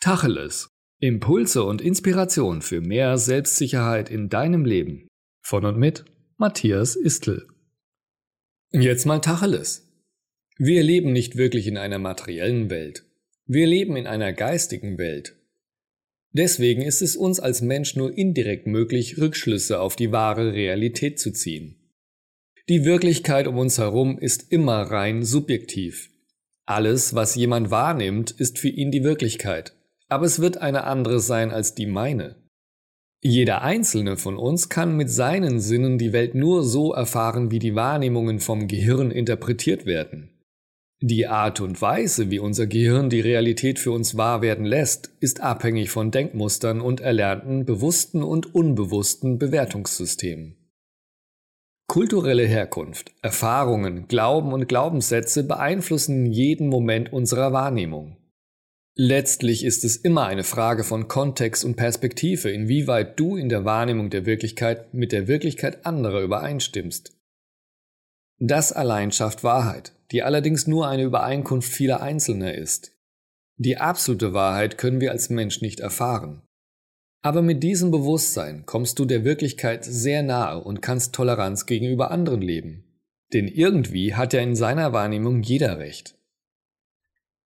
Tacheles. Impulse und Inspiration für mehr Selbstsicherheit in deinem Leben. Von und mit Matthias Istl. Jetzt mal Tacheles. Wir leben nicht wirklich in einer materiellen Welt. Wir leben in einer geistigen Welt. Deswegen ist es uns als Mensch nur indirekt möglich, Rückschlüsse auf die wahre Realität zu ziehen. Die Wirklichkeit um uns herum ist immer rein subjektiv. Alles, was jemand wahrnimmt, ist für ihn die Wirklichkeit aber es wird eine andere sein als die meine. Jeder einzelne von uns kann mit seinen Sinnen die Welt nur so erfahren, wie die Wahrnehmungen vom Gehirn interpretiert werden. Die Art und Weise, wie unser Gehirn die Realität für uns wahr werden lässt, ist abhängig von Denkmustern und erlernten bewussten und unbewussten Bewertungssystemen. Kulturelle Herkunft, Erfahrungen, Glauben und Glaubenssätze beeinflussen jeden Moment unserer Wahrnehmung. Letztlich ist es immer eine Frage von Kontext und Perspektive, inwieweit du in der Wahrnehmung der Wirklichkeit mit der Wirklichkeit anderer übereinstimmst. Das allein schafft Wahrheit, die allerdings nur eine Übereinkunft vieler Einzelner ist. Die absolute Wahrheit können wir als Mensch nicht erfahren. Aber mit diesem Bewusstsein kommst du der Wirklichkeit sehr nahe und kannst Toleranz gegenüber anderen leben. Denn irgendwie hat ja in seiner Wahrnehmung jeder Recht.